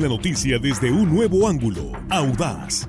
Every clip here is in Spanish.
La noticia desde un nuevo ángulo, audaz,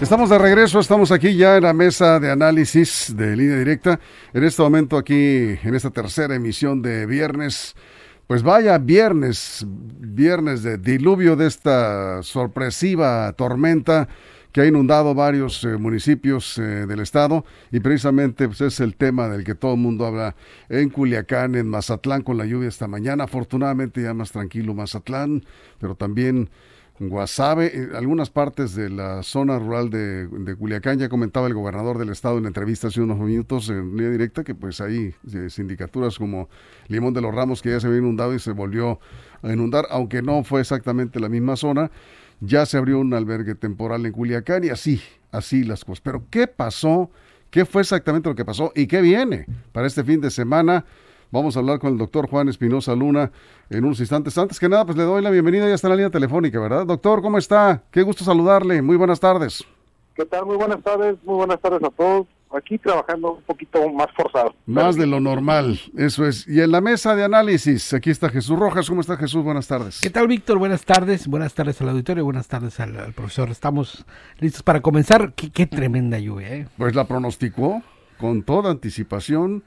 Estamos de regreso, estamos aquí ya en la mesa de análisis de línea directa. En este momento aquí, en esta tercera emisión de viernes, pues vaya viernes, viernes de diluvio de esta sorpresiva tormenta que ha inundado varios eh, municipios eh, del estado y precisamente pues, es el tema del que todo el mundo habla en Culiacán, en Mazatlán con la lluvia esta mañana. Afortunadamente ya más tranquilo Mazatlán, pero también Guasave, en algunas partes de la zona rural de, de, Culiacán, ya comentaba el gobernador del estado en entrevista hace unos minutos en línea directa que pues ahí eh, sindicaturas como Limón de los Ramos que ya se había inundado y se volvió a inundar, aunque no fue exactamente la misma zona ya se abrió un albergue temporal en Culiacán y así, así las cosas. Pero ¿qué pasó? ¿Qué fue exactamente lo que pasó? ¿Y qué viene para este fin de semana? Vamos a hablar con el doctor Juan Espinosa Luna en unos instantes. Antes que nada, pues le doy la bienvenida, ya está en la línea telefónica, ¿verdad? Doctor, ¿cómo está? Qué gusto saludarle. Muy buenas tardes. ¿Qué tal? Muy buenas tardes, muy buenas tardes a todos aquí trabajando un poquito más forzado. Más de lo normal, eso es. Y en la mesa de análisis, aquí está Jesús Rojas. ¿Cómo está Jesús? Buenas tardes. ¿Qué tal, Víctor? Buenas tardes. Buenas tardes al auditorio, buenas tardes al, profesor. Estamos listos para comenzar. Qué, tremenda lluvia, ¿eh? Pues la pronosticó con toda anticipación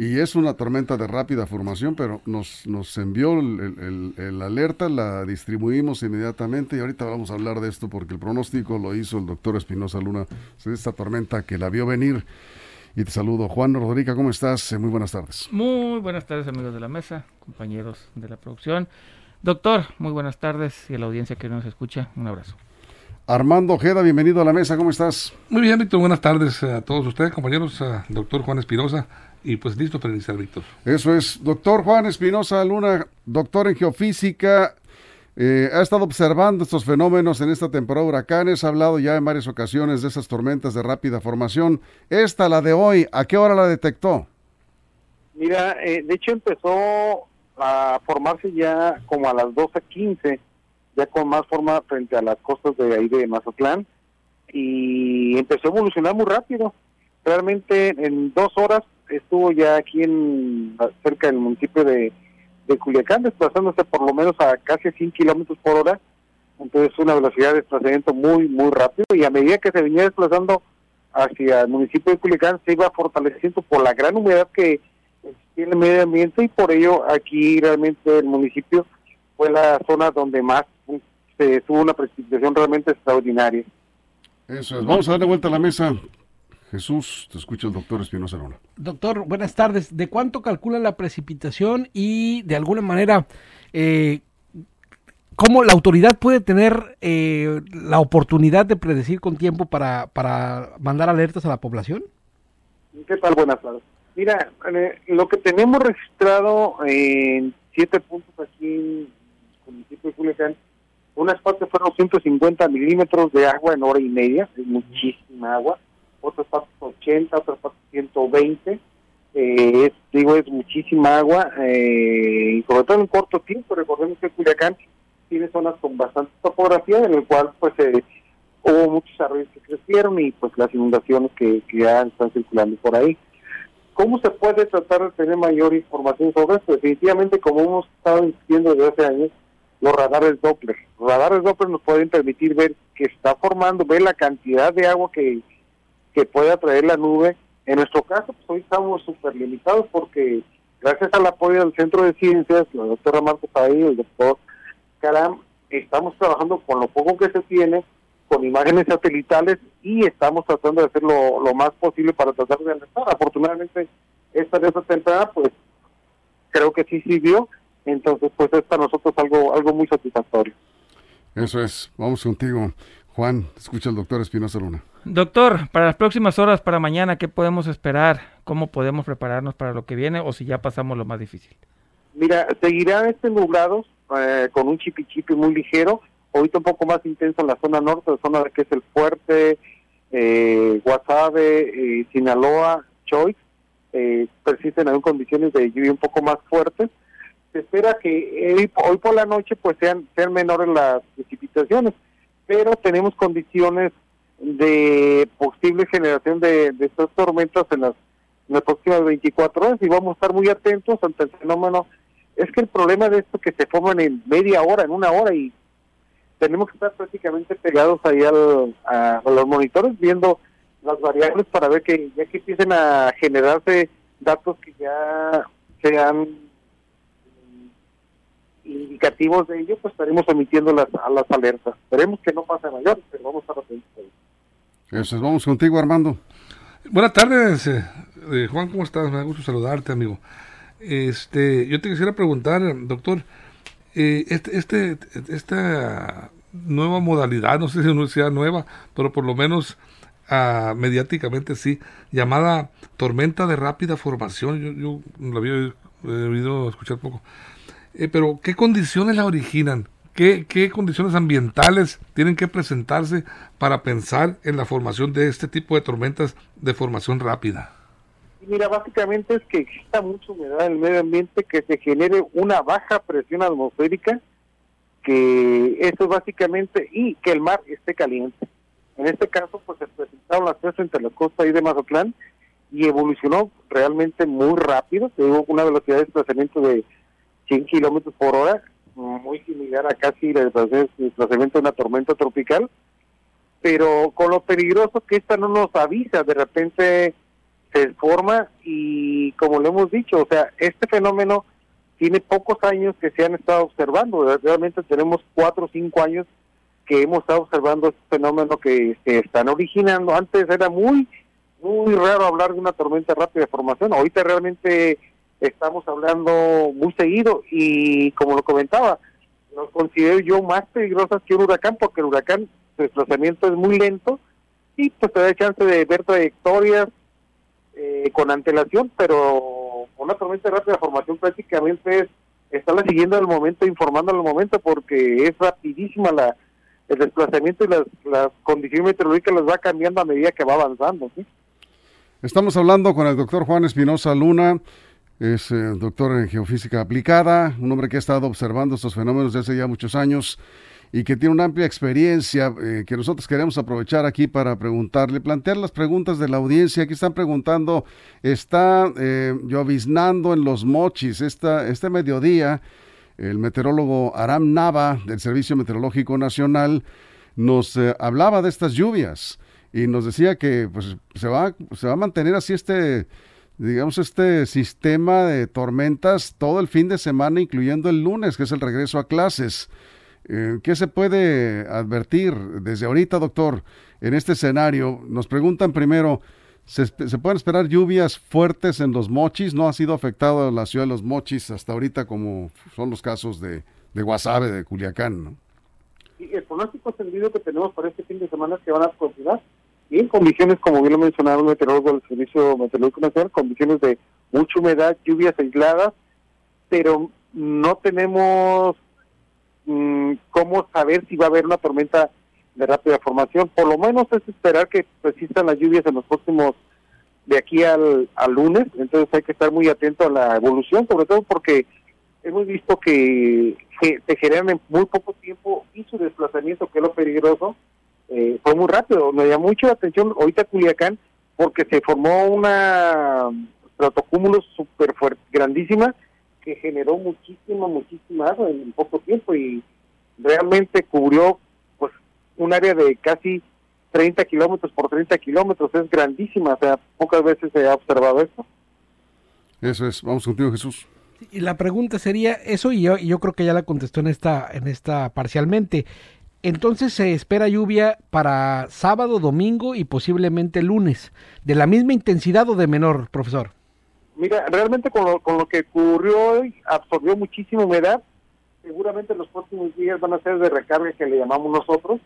y es una tormenta de rápida formación, pero nos, nos envió el, el, alerta, la distribuimos inmediatamente y ahorita vamos a hablar de esto porque el pronóstico lo hizo el doctor Espinosa Luna, esta tormenta que la vio venir. Y te saludo. Juan Rodríguez, ¿cómo estás? Muy buenas tardes. Muy buenas tardes, amigos de la mesa, compañeros de la producción. Doctor, muy buenas tardes y a la audiencia que nos escucha, un abrazo. Armando Ojeda, bienvenido a la mesa, ¿cómo estás? Muy bien, Víctor, buenas tardes a todos ustedes, compañeros, doctor Juan Espinosa, y pues listo para iniciar, Víctor. Eso es, doctor Juan Espinosa Luna, doctor en geofísica, eh, ha estado observando estos fenómenos en esta temporada de huracanes, ha hablado ya en varias ocasiones de esas tormentas de rápida formación. Esta, la de hoy, ¿a qué hora la detectó? Mira, eh, de hecho empezó a formarse ya como a las 12.15 ya con más forma frente a las costas de ahí de Mazatlán y empezó a evolucionar muy rápido. Realmente en dos horas estuvo ya aquí en cerca del municipio de, de Culiacán, desplazándose por lo menos a casi 100 kilómetros por hora. Entonces una velocidad de desplazamiento muy, muy rápido y a medida que se venía desplazando hacia el municipio de Culiacán se iba fortaleciendo por la gran humedad que tiene el medio ambiente y por ello aquí realmente el municipio fue la zona donde más se tuvo una precipitación realmente extraordinaria. Eso es. Vamos a darle vuelta a la mesa. Jesús, te escucha el doctor Espinosa Luna. Doctor, buenas tardes. ¿De cuánto calcula la precipitación y de alguna manera eh, cómo la autoridad puede tener eh, la oportunidad de predecir con tiempo para, para mandar alertas a la población? ¿Qué tal? Buenas tardes. Mira, eh, lo que tenemos registrado en siete puntos aquí en el municipio de Culiacán unas partes fueron 150 milímetros de agua en hora y media, es muchísima agua. Otras partes 80, otras partes 120. Eh, digo, es muchísima agua, eh, y sobre todo en un corto tiempo. Recordemos que Culiacán tiene zonas con bastante topografía, en el cual pues eh, hubo muchos arroyos que crecieron y pues las inundaciones que, que ya están circulando por ahí. ¿Cómo se puede tratar de tener mayor información sobre esto? Definitivamente, como hemos estado diciendo desde hace años, los radares Doppler. Los radares Doppler nos pueden permitir ver que está formando, ver la cantidad de agua que, que puede atraer la nube. En nuestro caso, pues hoy estamos súper limitados porque gracias al apoyo del Centro de Ciencias, la doctora Marco Paí, el doctor Caram, estamos trabajando con lo poco que se tiene, con imágenes satelitales y estamos tratando de hacer lo, más posible para tratar de alertar. Afortunadamente, esta de esa temporada, pues creo que sí sirvió entonces, pues es para nosotros algo, algo muy satisfactorio. Eso es. Vamos contigo. Juan, escucha al doctor Espinosa Luna. Doctor, para las próximas horas, para mañana, ¿qué podemos esperar? ¿Cómo podemos prepararnos para lo que viene o si ya pasamos lo más difícil? Mira, seguirán este nublados eh, con un chipi muy ligero, ahorita un poco más intenso en la zona norte, la zona que es el Fuerte, eh, Guasave, eh, Sinaloa, Choice, eh, persisten aún condiciones de lluvia un poco más fuertes. Se espera que hoy por la noche pues sean, sean menores las precipitaciones, pero tenemos condiciones de posible generación de, de estas tormentas en las, en las próximas 24 horas y vamos a estar muy atentos ante el fenómeno. Es que el problema de esto es que se forman en media hora, en una hora y tenemos que estar prácticamente pegados ahí al, a, los monitores viendo las variables para ver que ya que empiecen a generarse datos que ya sean indicativos de ello, pues estaremos emitiendo las, a las alertas. Esperemos que no pase mayor, pero vamos a estar atentos. Vamos contigo, Armando. Buenas tardes, eh, eh, Juan, ¿cómo estás? Me da gusto saludarte, amigo. Este, yo te quisiera preguntar, doctor, eh, este, este, esta nueva modalidad, no sé si no sea nueva, pero por lo menos ah, mediáticamente sí, llamada tormenta de rápida formación, yo, yo la había oído escuchar poco. pero, ¿qué condiciones la originan? ¿Qué, condiciones ambientales tienen que presentarse para pensar en la formación de este tipo de tormentas de formación rápida? Mira, básicamente es que exista mucha humedad en el medio ambiente, que se genere una baja presión atmosférica, que eso básicamente, y que el mar esté caliente. En este caso, pues se presentaron las tres entre la costa y de Mazatlán y evolucionó realmente muy rápido, tuvo una velocidad de desplazamiento de 100 kilómetros por hora, muy similar a casi el desplazamiento de una tormenta tropical, pero con lo peligroso que esta no nos avisa, de repente se forma y como le hemos dicho, o sea, este fenómeno tiene pocos años que se han estado observando, realmente tenemos cuatro o cinco años que hemos estado observando este fenómeno que se están originando. Antes era muy, muy raro hablar de una tormenta rápida de formación, ahorita realmente estamos hablando muy seguido y como lo comentaba, los considero yo más peligrosas que un huracán porque el huracán su desplazamiento es muy lento y pues te da chance de ver trayectorias eh, con antelación, pero una tormenta de rápida formación prácticamente es estarla siguiendo al momento, informando al momento porque es rapidísima la el desplazamiento y las, las condiciones meteorológicas las va cambiando a medida que va avanzando. Estamos hablando con el doctor Juan Espinosa Luna. Es eh, doctor en geofísica aplicada, un hombre que ha estado observando estos fenómenos desde hace ya muchos años y que tiene una amplia experiencia eh, que nosotros queremos aprovechar aquí para preguntarle, plantear las preguntas de la audiencia. Aquí están preguntando, está eh, lloviznando en los mochis esta, este mediodía. El meteorólogo Aram Nava del Servicio Meteorológico Nacional nos hablaba de estas lluvias y nos decía que pues, se, va, se va a mantener así este digamos, este sistema de tormentas todo el fin de semana, incluyendo el lunes, que es el regreso a clases. Eh, ¿Qué se puede advertir desde ahorita, doctor, en este escenario? Nos preguntan primero, ¿se, pueden esperar lluvias fuertes en los mochis? No ha sido afectado la ciudad de los mochis hasta ahorita como son los casos de, de Guasave, de Culiacán, ¿no? el pronóstico extendido que tenemos para este fin de semana es que van a continuar y en condiciones, como bien lo mencionaron el meteorólogo del Servicio Meteorológico Nacional, condiciones de mucha humedad, lluvias aisladas, pero no tenemos mm, cómo saber si va a haber una tormenta de rápida formación. Por lo menos es esperar que persistan las lluvias en los próximos, de aquí al, al lunes, entonces hay que estar muy atento a la evolución, sobre todo porque hemos visto que, que se generan en muy poco tiempo y su desplazamiento, que es lo peligroso, eh, fue muy rápido. Me llamó mucho la atención ahorita Culiacán porque se formó una protocúmulo súper fuerte, grandísima, que generó muchísima, muchísima agua en poco tiempo y realmente cubrió pues un área de casi 30 kilómetros por 30 kilómetros, es grandísima, o sea, pocas veces se ha observado esto. Eso es, vamos contigo Jesús. Y la pregunta sería eso y yo, y yo creo que ya la contestó en esta, en esta parcialmente. Entonces se espera lluvia para sábado, domingo y posiblemente lunes. ¿De la misma intensidad o de menor, profesor? Mira, realmente con lo, con lo que ocurrió hoy, absorbió muchísima humedad. Seguramente los próximos días van a ser de recarga que le llamamos nosotros.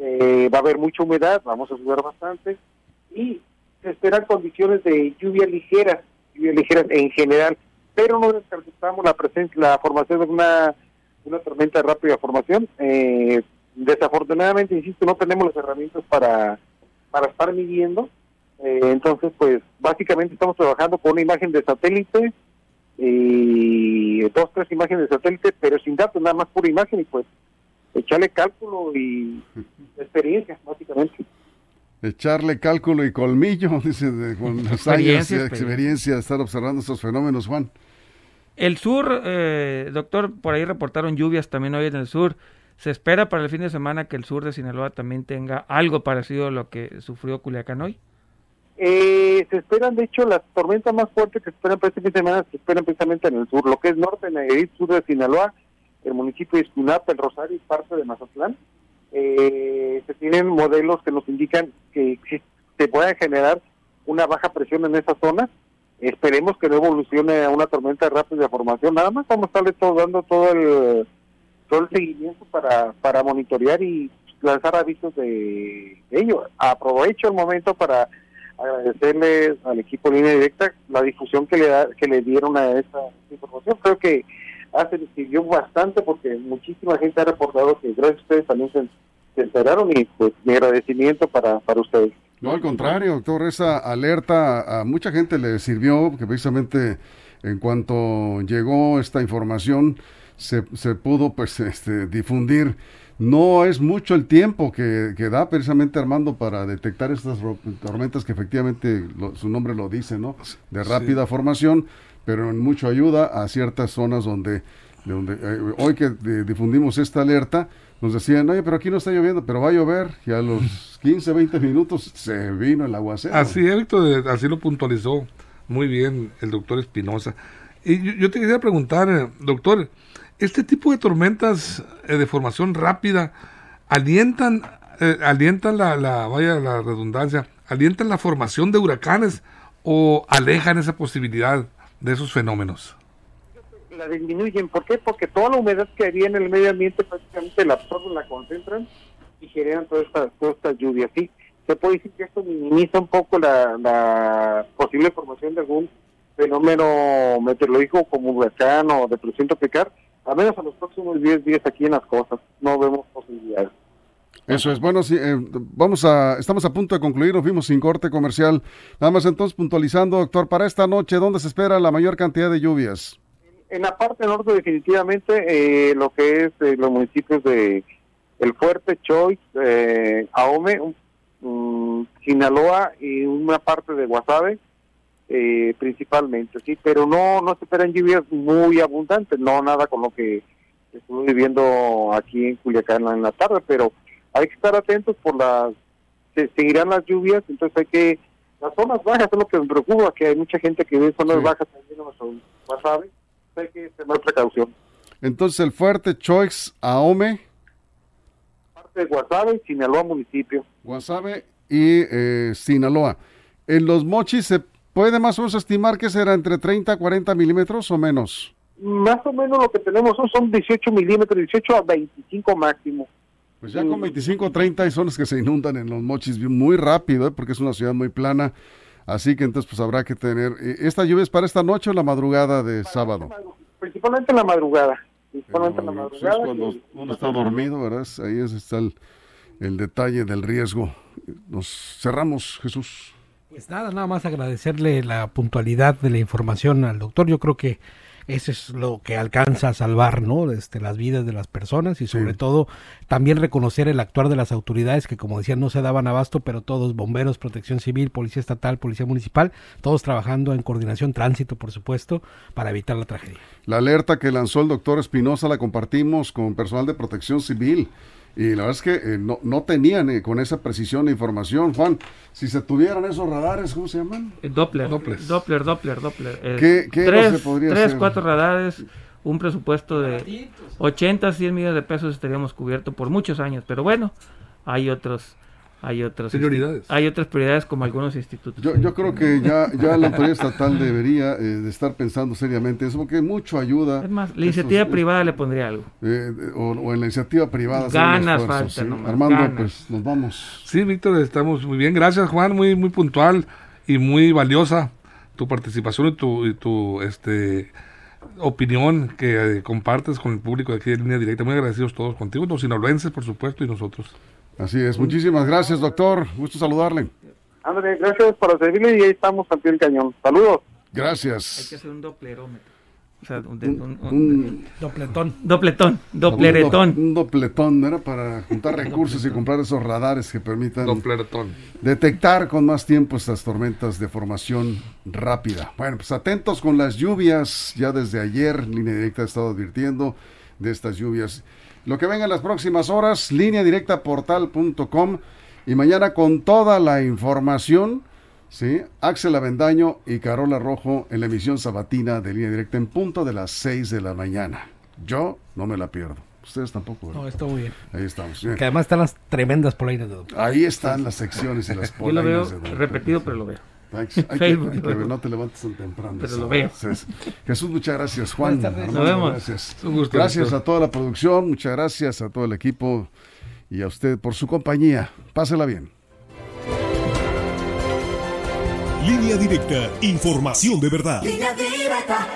eh, va a haber mucha humedad, vamos a sudar bastante y se esperan condiciones de lluvia ligera, lluvia ligera en general, pero no descartamos la presencia, la formación de una, una tormenta de rápida formación. Eh, desafortunadamente, insisto, no tenemos las herramientas para, para estar midiendo, eh, entonces pues básicamente estamos trabajando con una imagen de satélite y dos, tres imágenes de satélite, pero sin datos, nada más pura imagen y pues echarle cálculo y experiencia, básicamente. Echarle cálculo y colmillo, dice, de, con los años de experiencia de estar observando estos fenómenos, Juan. El sur, eh, doctor, por ahí reportaron lluvias también hoy en el sur. ¿Se espera para el fin de semana que el sur de Sinaloa también tenga algo parecido a lo que sufrió Culiacán hoy? Eh, se esperan, de hecho, las tormentas más fuertes que se esperan para este fin de semana se esperan precisamente en el sur, lo que es norte, Nayarit, sur de Sinaloa, el municipio de Escunapa, el Rosario y parte de Mazatlán. Eh, se tienen modelos que nos indican que, se puede generar una baja presión en esa zona. Esperemos que no evolucione a una tormenta de rápida formación. Nada más vamos a estarle todo, dando todo el, todo el seguimiento para, para monitorear y lanzar avisos de, ello. Aprovecho el momento para agradecerle al equipo Línea Directa la difusión que le da, que le dieron a esa información. Creo que hace sirvió bastante porque muchísima gente ha reportado que gracias a ustedes también se, enteraron y pues mi agradecimiento para, para ustedes. No, al contrario, doctor, esa alerta a mucha gente le sirvió, que precisamente en cuanto llegó esta información se, se pudo pues este, difundir. No es mucho el tiempo que, que, da precisamente Armando para detectar estas tormentas que efectivamente su nombre lo dice, ¿no? De rápida formación pero en mucho ayuda a ciertas zonas donde, donde eh, hoy que difundimos esta alerta, nos decían, oye, pero aquí no está lloviendo, pero va a llover, y a los 15, 20 minutos se vino el aguacero. Así, Víctor, así lo puntualizó muy bien el doctor Espinosa. Y yo, te quería preguntar, eh, doctor, ¿este tipo de tormentas eh, de formación rápida alientan, alientan la, la, vaya la redundancia, alientan la formación de huracanes o alejan esa posibilidad? de esos fenómenos? La disminuyen. ¿Por qué? Porque toda la humedad que había en el medio ambiente prácticamente la absorben, la concentran y generan todas estas esta lluvias. Sí, se puede decir que esto minimiza un poco la, posible formación de algún fenómeno meteorológico como huracán o depresión tropical, al menos a los próximos 10 días aquí en las costas. No vemos posibilidades. Eso es, bueno, sí, eh, vamos a, estamos a punto de concluir, nos fuimos sin corte comercial. Nada más entonces puntualizando, doctor, para esta noche, ¿dónde se espera la mayor cantidad de lluvias? En la parte norte definitivamente, eh, lo que es eh, los municipios de El Fuerte, Choice, eh, Ahome, um, Sinaloa y una parte de Guasave, principalmente, sí, pero no, no se esperan lluvias muy abundantes, no nada con lo que estuve viviendo aquí en Culiacán en la tarde, pero hay que estar atentos por las, se seguirán las lluvias, entonces hay que, las zonas bajas es lo que me preocupa, que hay mucha gente que vive en zonas bajas también no son Guasave, hay que tener precaución. Entonces el fuerte Choix, Ahome. Parte de Guasave y Sinaloa municipio. Guasave y eh, Sinaloa. En los mochis se puede más o menos estimar que será entre 30 a 40 milímetros o menos. Más o menos lo que tenemos son, son 18 milímetros, 18 a 25 máximo. Pues ya con 25 o 30 hay zonas que se inundan en los mochis muy rápido, ¿eh? porque es una ciudad muy plana. Así que entonces pues habrá que tener... Eh, ¿Esta lluvia es para esta noche o la madrugada de sábado? Principalmente en la madrugada. Principalmente en la madrugada. cuando uno está dormido, ¿verdad? Ahí está el, el detalle del riesgo. Nos cerramos, Jesús. Pues nada, nada más agradecerle la puntualidad de la información al doctor. Yo creo que eso es lo que alcanza a salvar ¿no? este, las vidas de las personas y sobre todo también reconocer el actuar de las autoridades que como decía no se daban abasto pero todos bomberos protección civil policía estatal policía municipal todos trabajando en coordinación tránsito por supuesto para evitar la tragedia la alerta que lanzó el doctor Espinosa la compartimos con personal de protección civil y la verdad es que eh, no, no, tenían eh, con esa precisión la información. Juan, si se tuvieran esos radares, ¿cómo se llaman? Eh, Doppler. Doppler, Doppler, Doppler. ¿Qué, qué tres, se podría tres cuatro radares, un presupuesto de 80, 100 millones de pesos estaríamos cubiertos por muchos años. Pero bueno, hay otros hay otras Prioridades. Hay otras prioridades como algunos institutos. Yo, yo creo que ya, ya la autoridad estatal debería eh, de estar pensando seriamente eso, porque mucho ayuda. Es más, la iniciativa Estos- privada le pondría algo. eh, o, o en la iniciativa privada. Ganas faltan ¿sí? nomás, Armando, ganas. pues nos vamos. Sí, Víctor, estamos muy bien. Gracias, Juan. Muy, muy puntual y muy valiosa tu participación y tu, y tu este, opinión que eh, compartes con el público de aquí de línea directa. Muy agradecidos todos contigo, los sinaloenses, por supuesto, y nosotros. Así es. Muchísimas gracias, doctor. Gusto saludarle. Ándale, gracias para servirle y ahí estamos al pie del cañón. Saludos. Hay que Gracias. hacer un doplerómetro. O sea, un, Un- un- un- un- Dopletón. dopletón, Un, dopleretón. do- un dopletón, era para juntar recursos y comprar esos radares que permitan Dopleretón. detectar con más tiempo estas tormentas de formación rápida. Bueno, pues atentos con las lluvias. Ya desde ayer, Línea Directa ha estado advirtiendo de estas lluvias. Lo que venga en las próximas horas, línea directa portal.com y mañana con toda la información, ¿sí? Axel Avendaño y Carola Rojo en la emisión sabatina de línea directa en punto de las 6 de la mañana. Yo no me la pierdo. Ustedes tampoco. ¿verdad? No, está muy bien. Ahí estamos. Bien. Que además están las tremendas polainas de doctor. Ahí están las secciones y las Yo lo veo polainas de repetido, pero lo veo. Hay que, hay que- Facebook. hay que ver, no te levantes tan temprano. Pero lo veo. Entonces, Jesús, muchas gracias. Juan. Armando, Nos vemos. Gracias. Un gusto, Gracias doctor. a toda la producción, muchas gracias a todo el equipo y a usted por su compañía. Pásela bien. Línea directa, información de verdad. Línea directa.